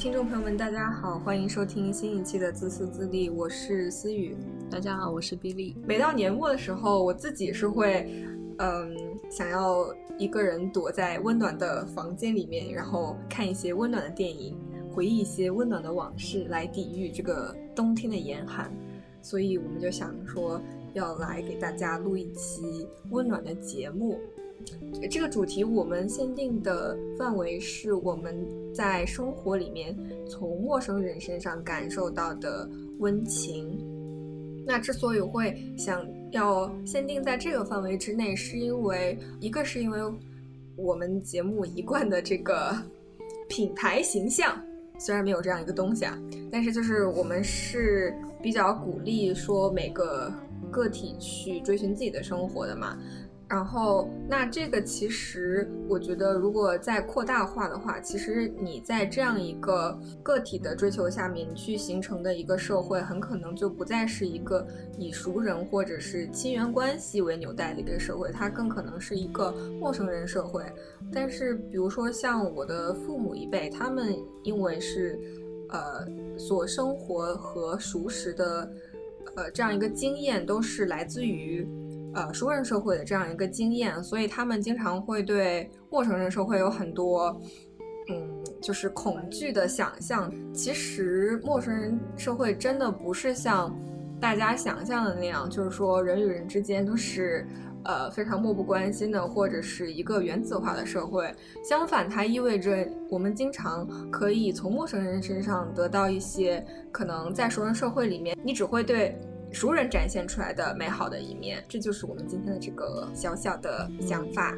听众朋友们，大家好，欢迎收听新一期的自私自利，我是思雨。大家好，我是比利。每到年末的时候，我自己是会，嗯，想要一个人躲在温暖的房间里面，然后看一些温暖的电影，回忆一些温暖的往事，来抵御这个冬天的严寒。所以我们就想说，要来给大家录一期温暖的节目。这个主题我们限定的范围是我们在生活里面从陌生人身上感受到的温情。那之所以会想要限定在这个范围之内，是因为一个是因为我们节目一贯的这个品牌形象，虽然没有这样一个东西啊，但是就是我们是比较鼓励说每个个体去追寻自己的生活的嘛。然后，那这个其实我觉得，如果再扩大化的话，其实你在这样一个个体的追求下面，去形成的一个社会，很可能就不再是一个以熟人或者是亲缘关系为纽带的一个社会，它更可能是一个陌生人社会。但是，比如说像我的父母一辈，他们因为是，呃，所生活和熟识的，呃，这样一个经验，都是来自于。呃，熟人社会的这样一个经验，所以他们经常会对陌生人社会有很多，嗯，就是恐惧的想象。其实，陌生人社会真的不是像大家想象的那样，就是说人与人之间都是呃非常漠不关心的，或者是一个原子化的社会。相反，它意味着我们经常可以从陌生人身上得到一些可能在熟人社会里面，你只会对。熟人展现出来的美好的一面，这就是我们今天的这个小小的想法。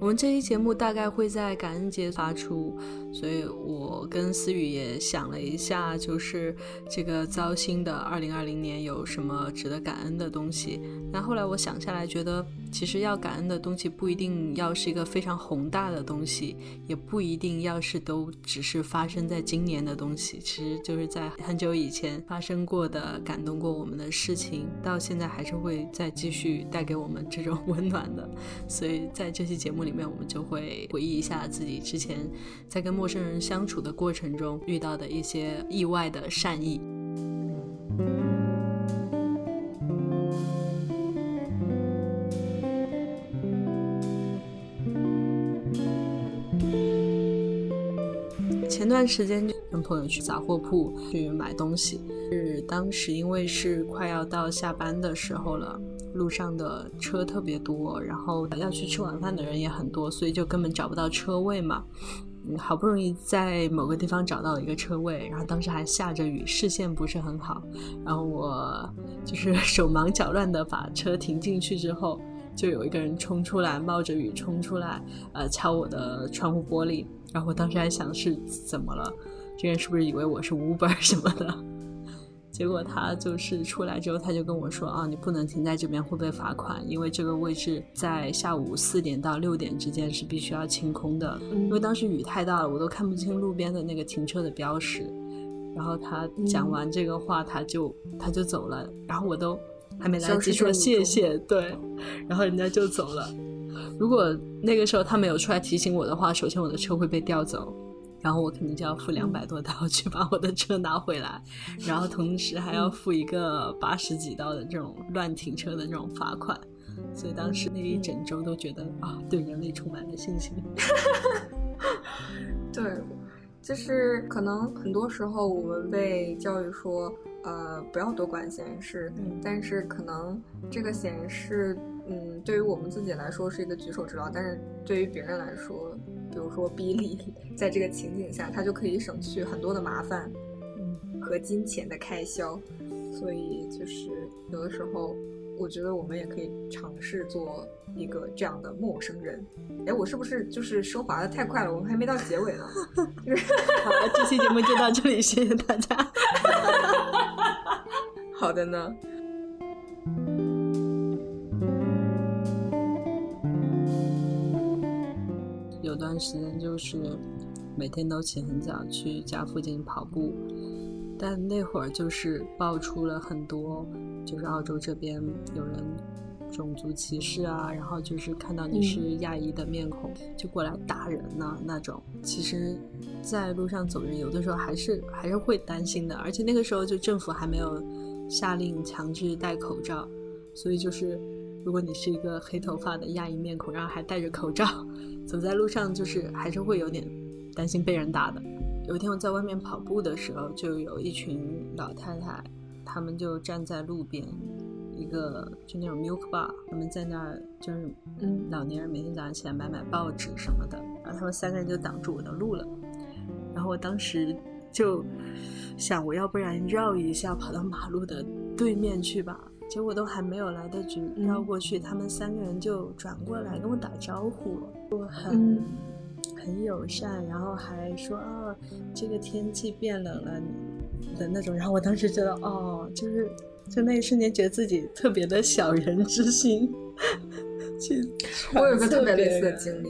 我们这期节目大概会在感恩节发出，所以我跟思雨也想了一下，就是这个糟心的二零二零年有什么值得感恩的东西。那后来我想下来，觉得其实要感恩的东西不一定要是一个非常宏大的东西，也不一定要是都只是发生在今年的东西，其实就是在很久以前发生过的、感动过我们的事情，到现在还是会再继续带给我们这种 温暖的。所以在这期节目里。面我们就会回忆一下自己之前在跟陌生人相处的过程中遇到的一些意外的善意。前段时间跟朋友去杂货铺去买东西，是当时因为是快要到下班的时候了。路上的车特别多，然后要去吃晚饭的人也很多，所以就根本找不到车位嘛。好不容易在某个地方找到了一个车位，然后当时还下着雨，视线不是很好。然后我就是 手忙脚乱的把车停进去之后，就有一个人冲出来，冒着雨冲出来，呃，敲我的窗户玻璃。然后我当时还想是怎么了，这人是不是以为我是 Uber 什么的？结果他就是出来之后，他就跟我说啊，你不能停在这边，会被罚款，因为这个位置在下午四点到六点之间是必须要清空的。因为当时雨太大了，我都看不清路边的那个停车的标识。然后他讲完这个话，他就他就走了，然后我都还没来得及说谢谢，对，然后人家就走了。如果那个时候他没有出来提醒我的话，首先我的车会被调走。然后我肯定就要付两百多刀 去把我的车拿回来，然后同时还要付一个八十几刀的这种乱停车的这种罚款，所以当时那一整周都觉得啊，对人类充满了信心。对，就是可能很多时候我们被教育说，呃，不要多管闲事，嗯但是可能这个闲事，嗯，对于我们自己来说是一个举手之劳，但是对于别人来说。比如说，比利在这个情景下，他就可以省去很多的麻烦，嗯，和金钱的开销。所以，就是有的时候，我觉得我们也可以尝试做一个这样的陌生人。哎，我是不是就是升华的太快了？我们还没到结尾呢。好了，这期节目就到这里，谢谢大家。好的呢。有段时间就是每天都起很早去家附近跑步，但那会儿就是爆出了很多，就是澳洲这边有人种族歧视啊，然后就是看到你是亚裔的面孔就过来打人呐那种。其实，在路上走人，有的时候还是还是会担心的，而且那个时候就政府还没有下令强制戴口罩，所以就是如果你是一个黑头发的亚裔面孔，然后还戴着口罩走在路上，就是还是会有点担心被人打的。有一天我在外面跑步的时候，就有一群老太太，她们就站在路边，一个就那种 milk bar，他们在那儿就是嗯，老年人每天早上起来买买报纸什么的，然后他们三个人就挡住我的路了，然后我当时就想，我要不然绕一下跑到马路的对面去吧，结果都还没有来得及绕过去，他们三个人就转过来跟我打招呼，我很。很友善，然后还说啊，这个天气变冷了的那种。然后我当时觉得，哦，就是就那一瞬间，觉得自己特别的小人之心。去，我有个特别类似的经历，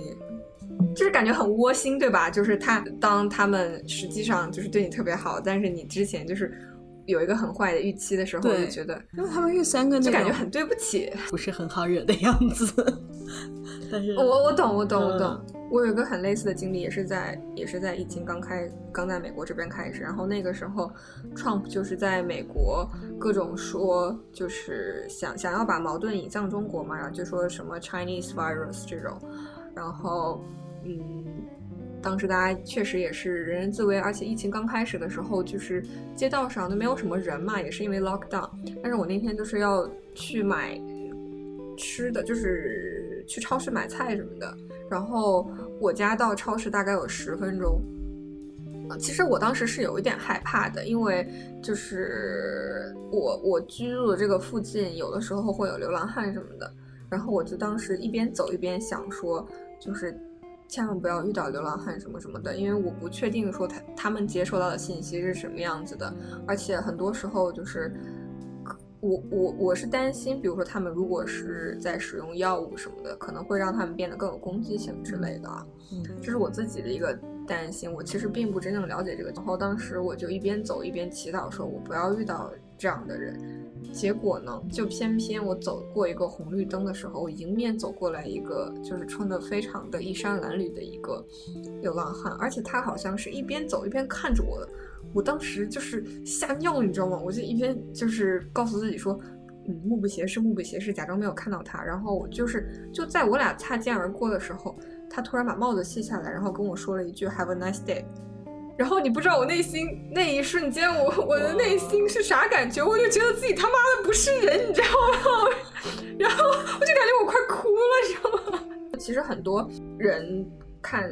就是感觉很窝心，对吧？就是他当他们实际上就是对你特别好，但是你之前就是有一个很坏的预期的时候，就觉得因为他们遇三个，就感觉很对不起，不是很好惹的样子。但是，我我懂，我懂，我懂。我有一个很类似的经历，也是在也是在疫情刚开刚在美国这边开始，然后那个时候，Trump 就是在美国各种说，就是想想要把矛盾引向中国嘛，然后就说什么 Chinese virus 这种，然后嗯，当时大家确实也是人人自危，而且疫情刚开始的时候，就是街道上都没有什么人嘛，也是因为 lockdown。但是我那天就是要去买吃的，就是去超市买菜什么的。然后我家到超市大概有十分钟，其实我当时是有一点害怕的，因为就是我我居住的这个附近有的时候会有流浪汉什么的，然后我就当时一边走一边想说，就是千万不要遇到流浪汉什么什么的，因为我不确定说他他们接收到的信息是什么样子的，而且很多时候就是。我我我是担心，比如说他们如果是在使用药物什么的，可能会让他们变得更有攻击性之类的。嗯，这是我自己的一个担心。我其实并不真正了解这个。然后当时我就一边走一边祈祷，说我不要遇到这样的人。结果呢，就偏偏我走过一个红绿灯的时候，我迎面走过来一个就是穿的非常的衣衫褴褛的一个流浪汉，而且他好像是一边走一边看着我的。我当时就是吓尿，你知道吗？我就一边就是告诉自己说，嗯，目不斜视，目不斜视，假装没有看到他。然后我就是就在我俩擦肩而过的时候，他突然把帽子卸下来，然后跟我说了一句 “Have a nice day”。然后你不知道我内心那一瞬间，我我的内心是啥感觉？我就觉得自己他妈的不是人，你知道吗？然后我就感觉我快哭了，你知道吗？其实很多人看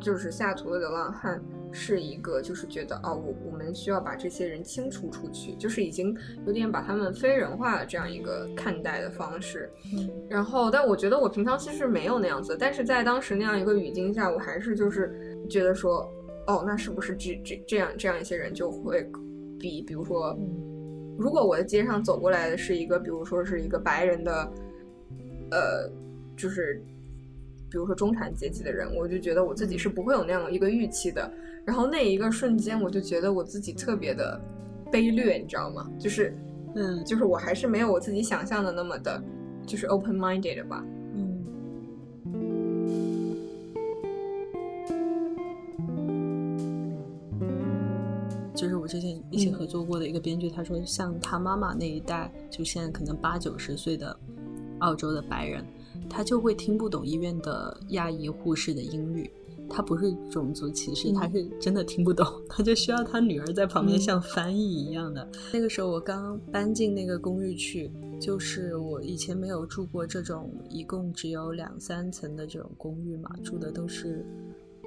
就是下图的流浪汉。是一个，就是觉得哦，我我们需要把这些人清除出去，就是已经有点把他们非人化的这样一个看待的方式。嗯，然后，但我觉得我平常其实没有那样子，但是在当时那样一个语境下，我还是就是觉得说，哦，那是不是这这这样这样一些人就会比，比如说，如果我的街上走过来的是一个，比如说是一个白人的，呃，就是。比如说中产阶级的人，我就觉得我自己是不会有那样一个预期的。然后那一个瞬间，我就觉得我自己特别的卑劣，你知道吗？就是，嗯，就是我还是没有我自己想象的那么的，就是 open minded 吧。一起合作过的一个编剧，他说，像他妈妈那一代，就现在可能八九十岁的澳洲的白人。他就会听不懂医院的亚裔护士的英语，他不是种族歧视，他是真的听不懂，他就需要他女儿在旁边像翻译一样的。那个时候我刚搬进那个公寓去，就是我以前没有住过这种一共只有两三层的这种公寓嘛，住的都是。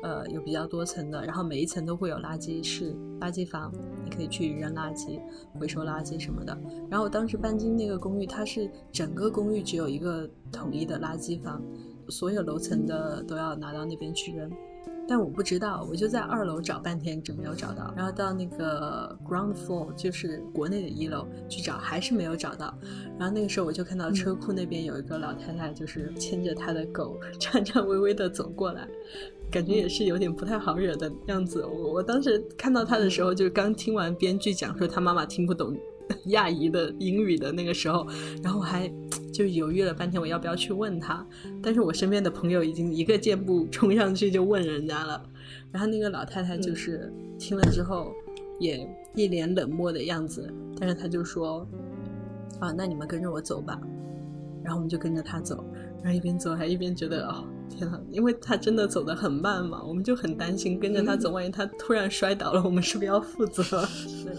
呃，有比较多层的，然后每一层都会有垃圾室、垃圾房，你可以去扔垃圾、回收垃圾什么的。然后我当时搬进那个公寓，它是整个公寓只有一个统一的垃圾房，所有楼层的都要拿到那边去扔。但我不知道，我就在二楼找半天，就没有找到。然后到那个 ground floor，就是国内的一楼去找，还是没有找到。然后那个时候我就看到车库那边有一个老太太，就是牵着她的狗，颤颤巍巍的走过来。感觉也是有点不太好惹的样子。我我当时看到他的时候，就是刚听完编剧讲说他妈妈听不懂 亚裔的英语的那个时候，然后我还就犹豫了半天，我要不要去问他？但是我身边的朋友已经一个箭步冲上去就问人家了，然后那个老太太就是听了之后也一脸冷漠的样子，但是她就说：“啊，那你们跟着我走吧。”然后我们就跟着他走，然后一边走还一边觉得哦天呐，因为他真的走得很慢嘛，我们就很担心跟着他走，万一他突然摔倒了，我们是不是要负责？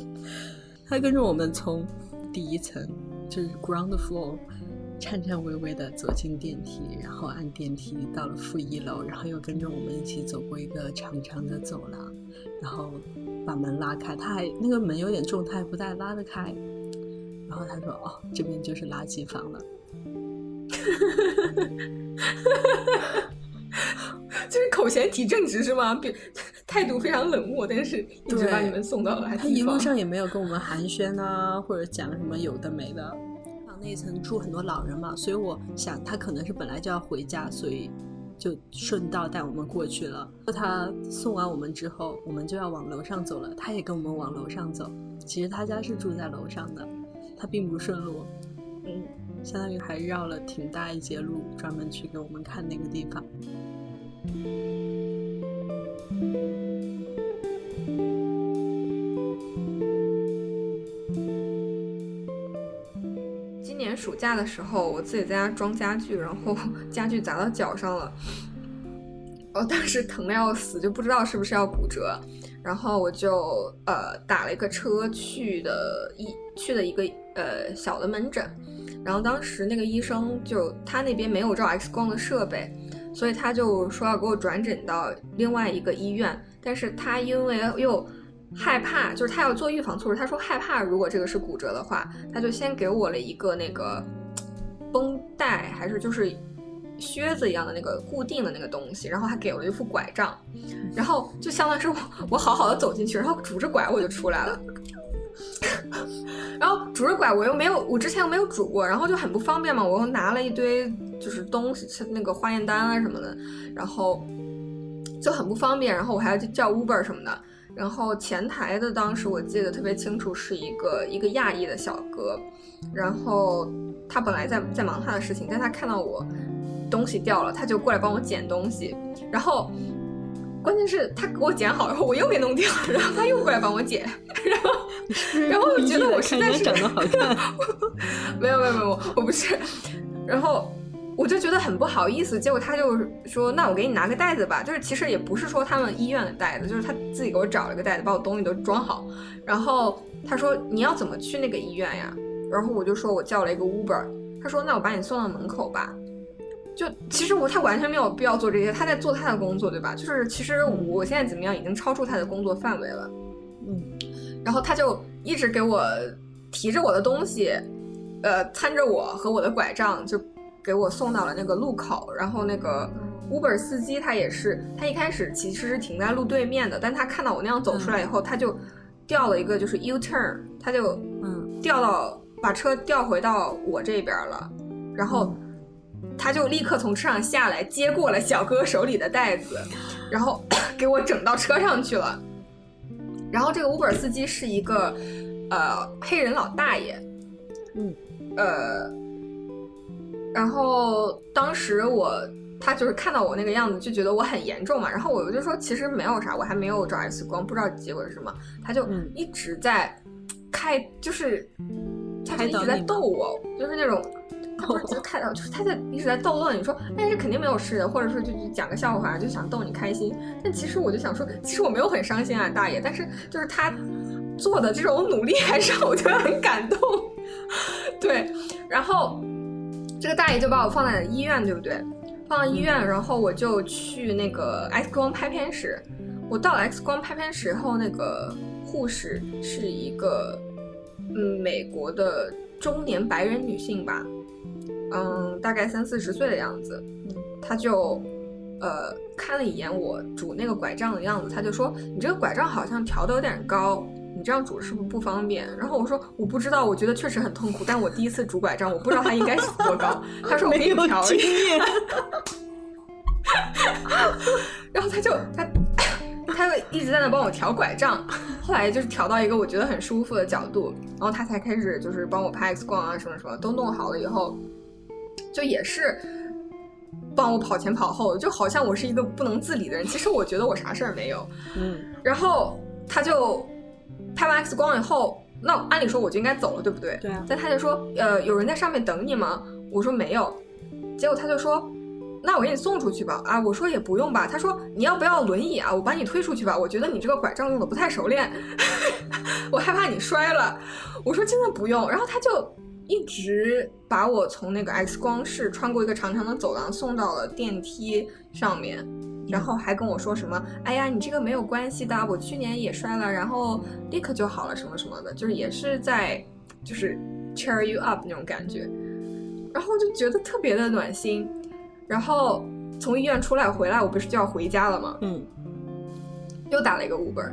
他跟着我们从第一层就是 ground floor。颤颤巍巍的走进电梯，然后按电梯到了负一楼，然后又跟着我们一起走过一个长长的走廊，然后把门拉开。他还那个门有点重，他还不太拉得开。然后他说：“哦，这边就是垃圾房了。” 就是口嫌体正直是吗？态度非常冷漠，但是一直把你们送到了。他一路上也没有跟我们寒暄啊，或者讲什么有的没的。那一层住很多老人嘛，所以我想他可能是本来就要回家，所以就顺道带我们过去了。他送完我们之后，我们就要往楼上走了，他也跟我们往楼上走。其实他家是住在楼上的，他并不顺路，嗯，相当于还绕了挺大一截路，专门去给我们看那个地方。今年暑假的时候，我自己在家装家具，然后 家具砸到脚上了，我当时疼的要死，就不知道是不是要骨折，然后我就呃打了一个车去的一去的一个呃小的门诊，然后当时那个医生就他那边没有照 X 光的设备，所以他就说要给我转诊到另外一个医院，但是他因为又。害怕，就是他要做预防措施。他说害怕，如果这个是骨折的话，他就先给我了一个那个绷带，还是就是靴子一样的那个固定的那个东西，然后还给了一副拐杖，然后就相当于是我我好好的走进去，然后拄着拐我就出来了。然后拄着拐我又没有，我之前又没有拄过，然后就很不方便嘛。我又拿了一堆就是东西，那个化验单啊什么的，然后就很不方便。然后我还要去叫 Uber 什么的。然后前台的当时我记得特别清楚，是一个一个亚裔的小哥，然后他本来在在忙他的事情，但他看到我东西掉了，他就过来帮我捡东西，然后关键是他给我捡好以后，我又给弄掉，然后他又过来帮我捡，然后 然后我觉得我实在是长得好看，没有没有没有，我不是，然后。我就觉得很不好意思，结果他就说：“那我给你拿个袋子吧。”就是其实也不是说他们医院的袋子，就是他自己给我找了个袋子，把我东西都装好。然后他说：“你要怎么去那个医院呀？”然后我就说我叫了一个 Uber。他说：“那我把你送到门口吧。”就其实我他完全没有必要做这些，他在做他的工作，对吧？就是其实我现在怎么样已经超出他的工作范围了。嗯。然后他就一直给我提着我的东西，呃，搀着我和我的拐杖就。给我送到了那个路口，然后那个 Uber 司机他也是，他一开始其实是停在路对面的，但他看到我那样走出来以后，他就调了一个就是 U turn，他就嗯调到把车调回到我这边了，然后他就立刻从车上下来接过了小哥手里的袋子，然后 给我整到车上去了，然后这个 Uber 司机是一个呃黑人老大爷，嗯呃。然后当时我他就是看到我那个样子，就觉得我很严重嘛。然后我就说其实没有啥，我还没有照 X 光，不知道结果是什么。他就一直在开，就是他就一直在逗我，就是那种我就看到，就是他在一直在逗乐你说，但是肯定没有事的，或者说就讲个笑话，就想逗你开心。但其实我就想说，其实我没有很伤心啊，大爷。但是就是他做的这种努力，还是让我觉得很感动。对，然后。这个大爷就把我放在了医院，对不对？放到医院，然后我就去那个 X 光拍片室。我到了 X 光拍片室后，那个护士是一个嗯美国的中年白人女性吧，嗯，大概三四十岁的样子。他就呃看了一眼我拄那个拐杖的样子，他就说：“你这个拐杖好像调的有点高。”你这样拄是不是不方便？然后我说我不知道，我觉得确实很痛苦，但我第一次拄拐杖，我不知道它应该是多高。他说我给你调经验。然后他就他他就一直在那帮我调拐杖，后来就是调到一个我觉得很舒服的角度，然后他才开始就是帮我拍 X 光啊什么什么都弄好了以后，就也是帮我跑前跑后，就好像我是一个不能自理的人。其实我觉得我啥事儿没有。嗯，然后他就拍完 X 光以后，那按理说我就应该走了，对不对？对啊。但他就说，呃，有人在上面等你吗？我说没有。结果他就说，那我给你送出去吧。啊，我说也不用吧。他说你要不要轮椅啊？我把你推出去吧。我觉得你这个拐杖用的不太熟练，我害怕你摔了。我说真的不用。然后他就一直把我从那个 X 光室穿过一个长长的走廊送到了电梯上面，然后还跟我说什么，哎呀，你这个没有关系的，我去年也摔了，然后立刻就好了，什么什么的，就是也是在就是 cheer you up 那种感觉。然后就觉得特别的暖心，然后从医院出来回来，我不是就要回家了吗？嗯，又打了一个 Uber，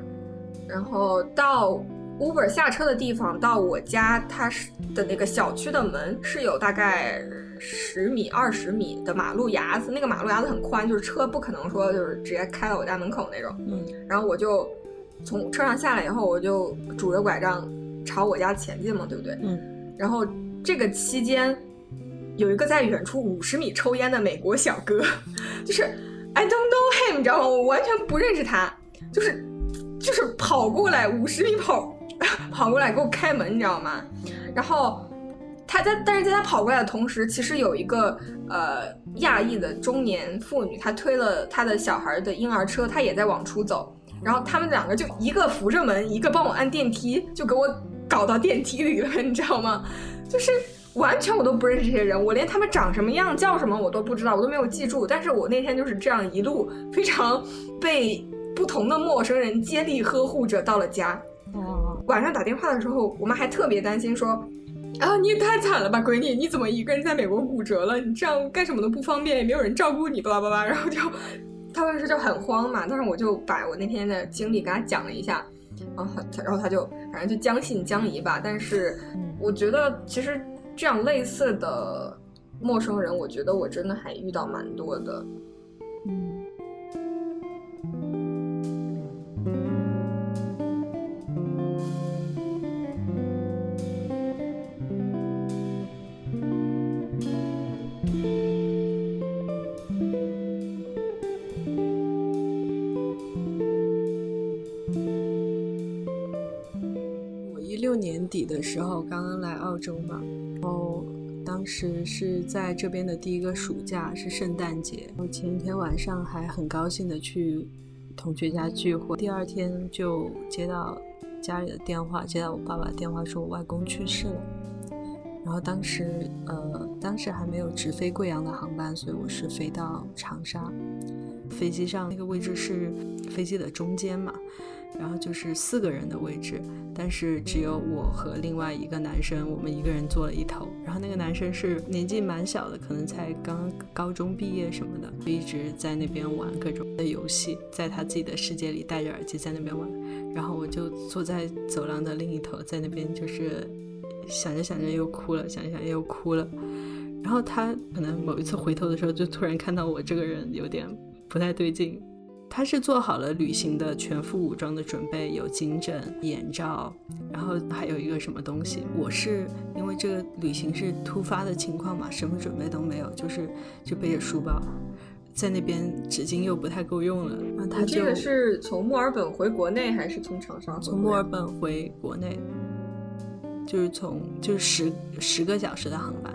然后到 Uber 下车的地方到我家，它是的那个小区的门是有大概十米、二十米的马路牙子，那个马路牙子很宽，就是车不可能说就是直接开到我家门口那种。嗯，然后我就从车上下来以后，我就拄着拐杖朝我家前进嘛，对不对？嗯，然后这个期间。有一个在远处五十米抽烟的美国小哥，就是 I don't know him，你知道吗？我完全不认识他，就是就是跑过来五十米跑 跑过来给我开门，你知道吗？然后他在，但是在他跑过来的同时，其实有一个呃亚裔的中年妇女，她推了她的小孩的婴儿车，她也在往出走。然后他们两个就一个扶着门，一个帮我按电梯，就给我搞到电梯里了，你知道吗？就是。完全我都不认识这些人，我连他们长什么样、叫什么我都不知道，我都没有记住。但是我那天就是这样一路非常被不同的陌生人接力呵护着到了家。晚上打电话的时候，我妈还特别担心说：“啊，你也太惨了吧，闺女，你怎么一个人在美国骨折了？你这样干什么都不方便，也没有人照顾你，巴拉巴拉。”然后就，他当时就很慌嘛。但是我就把我那天的经历跟他讲了一下，然后他，然后他就反正就将信将疑吧。但是我觉得其实。这样类似的陌生人，我觉得我真的还遇到蛮多的。我洲嘛。然后当时是在这边的第一个暑假，是圣诞节。我前一天晚上还很高兴的去同学家聚会，第二天就接到家里的电话，接到我爸爸的电话，说我外公去世了。然后当时呃，当时还没有直飞贵阳的航班，所以我是飞到长沙。飞机上那个位置是飞机的中间嘛。然后就是四个人的位置，但是只有我和另外一个男生，我们一个人坐了一头。然后那个男生是年纪蛮小的，可能才刚高中毕业什么的，就一直在那边玩各种的游戏，在他自己的世界里戴着耳机在那边玩。然后我就坐在走廊的另一头，在那边就是想着想着又哭了，想着想又哭了。然后他可能某一次回头的时候，就突然看到我这个人有点不太对劲。他是做好了旅行的全副武装的准备，有颈枕、眼罩，然后还有一个什么东西。我是因为这个旅行是突发的情况嘛，什么准备都没有，就是就背着书包，在那边纸巾又不太够用了。那他这个是从墨尔本回国内还是从长沙？从墨尔本回国内，就是从就是十十个小时的航班，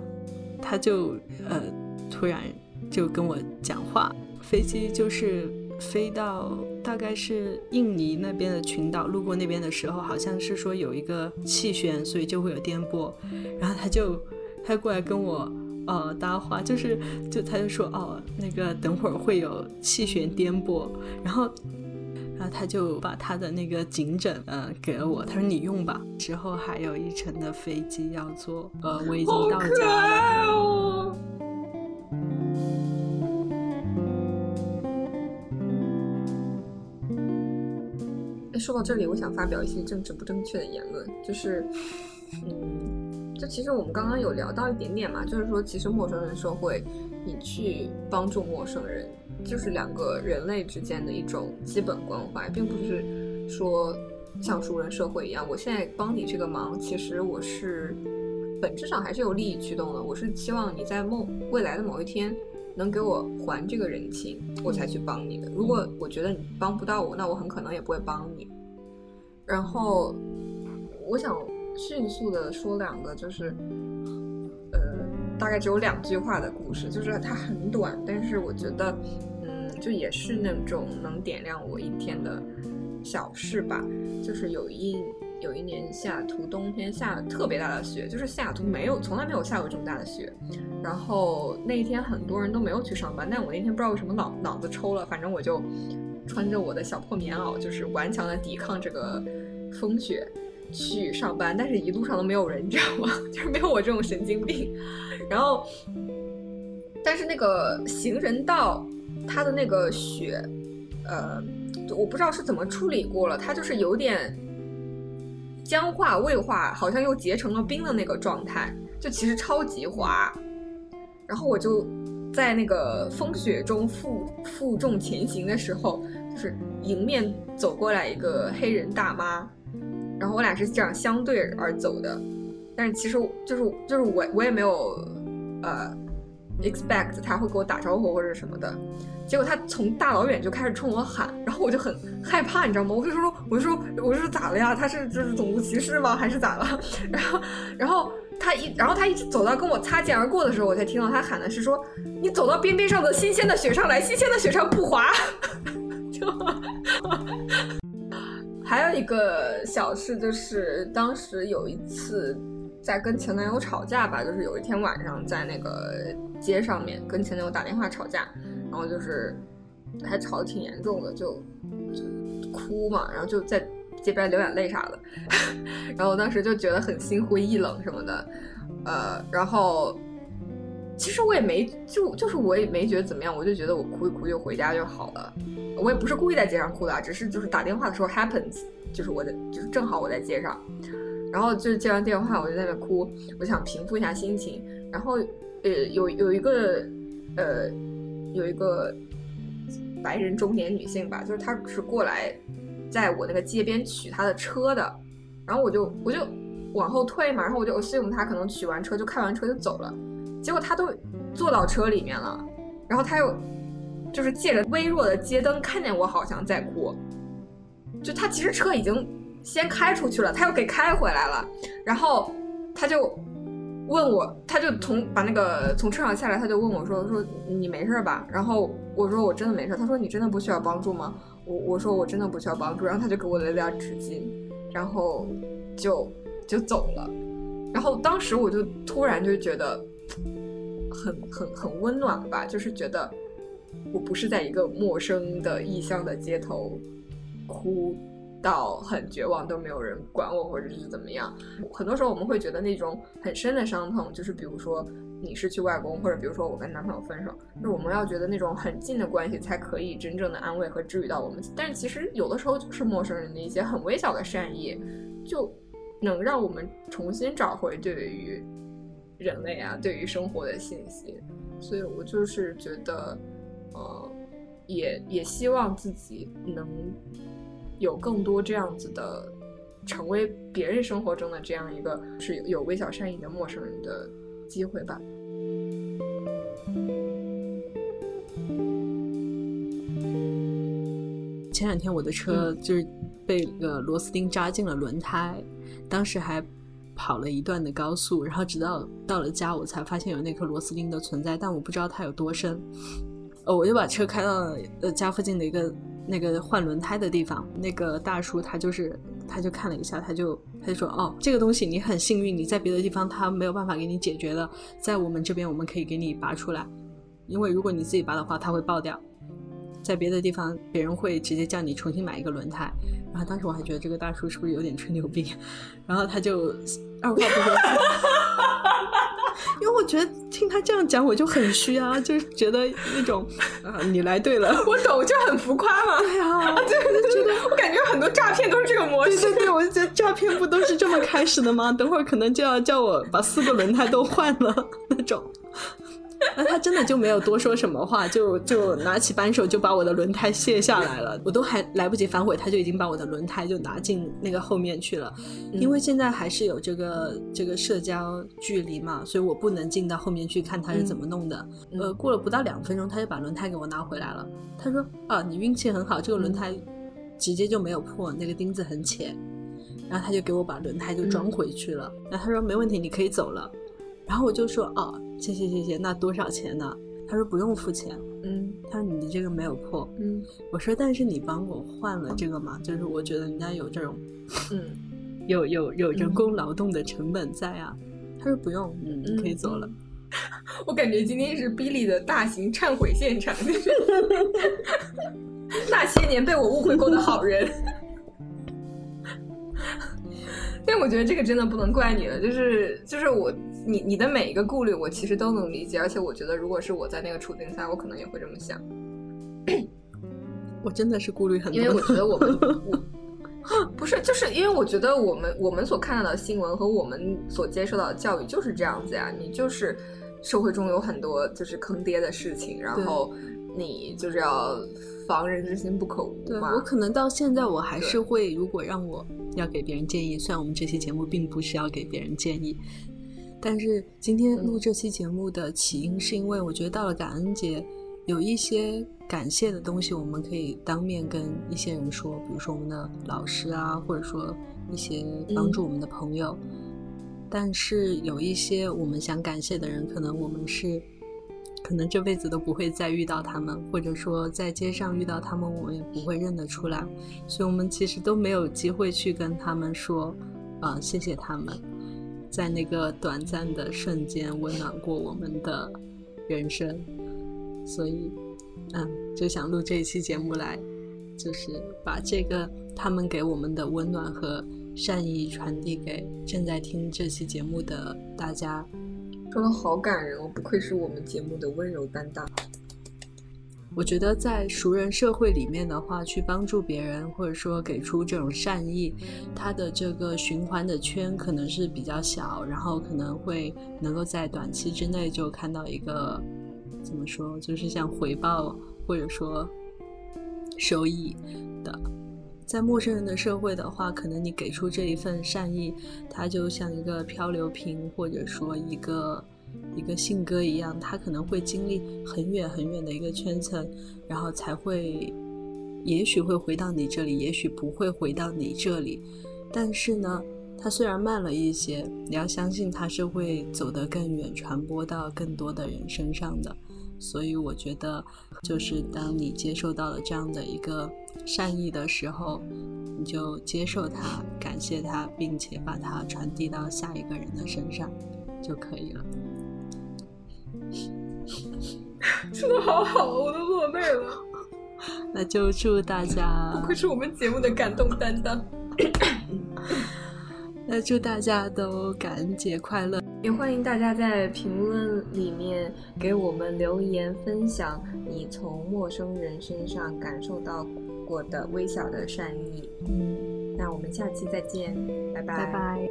他就呃突然就跟我讲话，飞机就是。飞到大概是印尼那边的群岛，路过那边的时候，好像是说有一个气旋，所以就会有颠簸。然后他就他过来跟我呃搭话，就是就他就说哦，那个等会儿会有气旋颠簸。然后然后他就把他的那个颈枕呃给了我，他说你用吧。之后还有一程的飞机要坐，呃，我已经到家了。说到这里，我想发表一些政治不正确的言论，就是，嗯，就其实我们刚刚有聊到一点点嘛，就是说，其实陌生人社会，你去帮助陌生人，就是两个人类之间的一种基本关怀，并不是说像熟人社会一样，我现在帮你这个忙，其实我是。本质上还是有利益驱动的。我是期望你在某未来的某一天能给我还这个人情，我才去帮你的。如果我觉得你帮不到我，那我很可能也不会帮你。然后，我想迅速的说两个，就是呃，大概只有两句话的故事，就是它很短，但是我觉得，嗯，就也是那种能点亮我一天的小事吧。就是有一有一年西雅图冬天下了特别大的雪，就是西雅图没有从来没有下过这么大的雪。然后那一天很多人都没有去上班，但我那天不知道为什么脑脑子抽了，反正我就穿着我的小破棉袄，就是顽强的抵抗这个风雪去上班。但是一路上都没有人，你知道吗？就是没有我这种神经病。然后，但是那个行人道它的那个雪，呃。我不知道是怎么处理过了，它就是有点僵化、未化，好像又结成了冰的那个状态，就其实超级滑。然后我就在那个风雪中负负重前行的时候，就是迎面走过来一个黑人大妈，然后我俩是这样相对而走的，但是其实就是就是我我也没有呃 expect 他会给我打招呼或者什么的。结果他从大老远就开始冲我喊，然后我就很害怕，你知道吗？我就说，我就说，我就说咋了呀？他是就是种族歧视吗？还是咋了？然后，然后他一，然后他一直走到跟我擦肩而过的时候，我才听到他喊的是说：“你走到边边上的新鲜的雪上来，新鲜的雪上不滑。”就，还有一个小事就是，当时有一次在跟前男友吵架吧，就是有一天晚上在那个街上面跟前男友打电话吵架。然后就是还吵得挺严重的，就就哭嘛，然后就在街边流眼泪啥的。然后我当时就觉得很心灰意冷什么的，呃，然后其实我也没就就是我也没觉得怎么样，我就觉得我哭一哭就回家就好了。我也不是故意在街上哭的，只是就是打电话的时候 happens，就是我在就是正好我在街上，然后就是接完电话我就在那哭，我想平复一下心情。然后呃有有一个呃。有一个白人中年女性吧，就是她是过来在我那个街边取她的车的，然后我就我就往后退嘛，然后我就 assume 她可能取完车就开完车就走了，结果她都坐到车里面了，然后她又就是借着微弱的街灯看见我好像在哭，就她其实车已经先开出去了，她又给开回来了，然后她就。问我，他就从把那个从车上下来，他就问我说：“说你没事吧？”然后我说：“我真的没事。”他说：“你真的不需要帮助吗？”我我说：“我真的不需要帮助。”然后他就给我了点纸巾，然后就就走了。然后当时我就突然就觉得很很很温暖吧，就是觉得我不是在一个陌生的异乡的街头哭。到很绝望都没有人管我，或者是怎么样。很多时候我们会觉得那种很深的伤痛，就是比如说你失去外公，或者比如说我跟男朋友分手，那我们要觉得那种很近的关系才可以真正的安慰和治愈到我们。但是其实有的时候就是陌生人的一些很微小的善意，就能让我们重新找回对于人类啊，对于生活的信心。所以我就是觉得，呃，也也希望自己能。有更多这样子的，成为别人生活中的这样一个是有微小善意的陌生人的机会吧。前两天我的车就是被个螺丝钉扎进了轮胎，当时还跑了一段的高速，然后直到到了家我才发现有那颗螺丝钉的存在，但我不知道它有多深。呃，我就把车开到了呃家附近的一个。那个换轮胎的地方，那个大叔他就是，他就看了一下，他就他就说，哦，这个东西你很幸运，你在别的地方他没有办法给你解决的，在我们这边我们可以给你拔出来，因为如果你自己拔的话，它会爆掉，在别的地方别人会直接叫你重新买一个轮胎。然后当时我还觉得这个大叔是不是有点吹牛逼，然后他就二话不说。因为我觉得听他这样讲，我就很虚啊，就是觉得那种啊，你来对了，我懂，就很浮夸嘛。对啊，对，觉得我感觉很多诈骗都是这个模式。对对对，我就觉得诈骗不都是这么开始的吗？等会儿可能就要叫我把四个轮胎都换了那种。那他真的就没有多说什么话，就就拿起扳手就把我的轮胎卸下来了，我都还来不及反悔，他就已经把我的轮胎就拿进那个后面去了。因为现在还是有这个这个社交距离嘛，所以我不能进到后面去看他是怎么弄的。呃，过了不到两分钟，他就把轮胎给我拿回来了。他说：“啊，你运气很好，这个轮胎直接就没有破，那个钉子很浅。”然后他就给我把轮胎就装回去了。然后他说：“没问题，你可以走了。”然后我就说：“哦。”谢谢谢谢，那多少钱呢？他说不用付钱。嗯，他说你的这个没有破。嗯，我说但是你帮我换了这个嘛，就是我觉得人家有这种，嗯，有有有人工劳动的成本在啊。他说不用，嗯，可以走了。我感觉今天是 Billy 的大型忏悔现场，那些年被我误会过的好人。但我觉得这个真的不能怪你了，就是就是我。你你的每一个顾虑，我其实都能理解，而且我觉得，如果是我在那个处境下，我可能也会这么想。我真的是顾虑很多，因为我觉得我们 我不是，就是因为我觉得我们我们所看到的新闻和我们所接受到的教育就是这样子呀。你就是社会中有很多就是坑爹的事情，然后你就是要防人之心不可无对。我可能到现在我还是会，如果让我要给别人建议，虽然我们这期节目并不是要给别人建议。但是今天录这期节目的起因，是因为我觉得到了感恩节，有一些感谢的东西，我们可以当面跟一些人说，比如说我们的老师啊，或者说一些帮助我们的朋友。但是有一些我们想感谢的人，可能我们是，可能这辈子都不会再遇到他们，或者说在街上遇到他们，我们也不会认得出来，所以我们其实都没有机会去跟他们说，啊，谢谢他们。在那个短暂的瞬间，温暖过我们的人生，所以，嗯，就想录这一期节目来，就是把这个他们给我们的温暖和善意传递给正在听这期节目的大家。说的好感人哦，不愧是我们节目的温柔担当。我觉得在熟人社会里面的话，去帮助别人或者说给出这种善意，它的这个循环的圈可能是比较小，然后可能会能够在短期之内就看到一个怎么说，就是像回报或者说收益的。在陌生人的社会的话，可能你给出这一份善意，它就像一个漂流瓶，或者说一个。一个信鸽一样，它可能会经历很远很远的一个圈层，然后才会，也许会回到你这里，也许不会回到你这里。但是呢，它虽然慢了一些，你要相信它是会走得更远，传播到更多的人身上的。所以我觉得，就是当你接受到了这样的一个善意的时候，你就接受它，感谢它，并且把它传递到下一个人的身上就可以了。说的好好，我都落泪了。那就祝大家，不愧是我们节目的感动担当。那祝大家都感恩节快乐，也欢迎大家在评论里面给我们留言，分享你从陌生人身上感受到过的微小的善意。嗯，那我们下期再见，拜拜拜拜。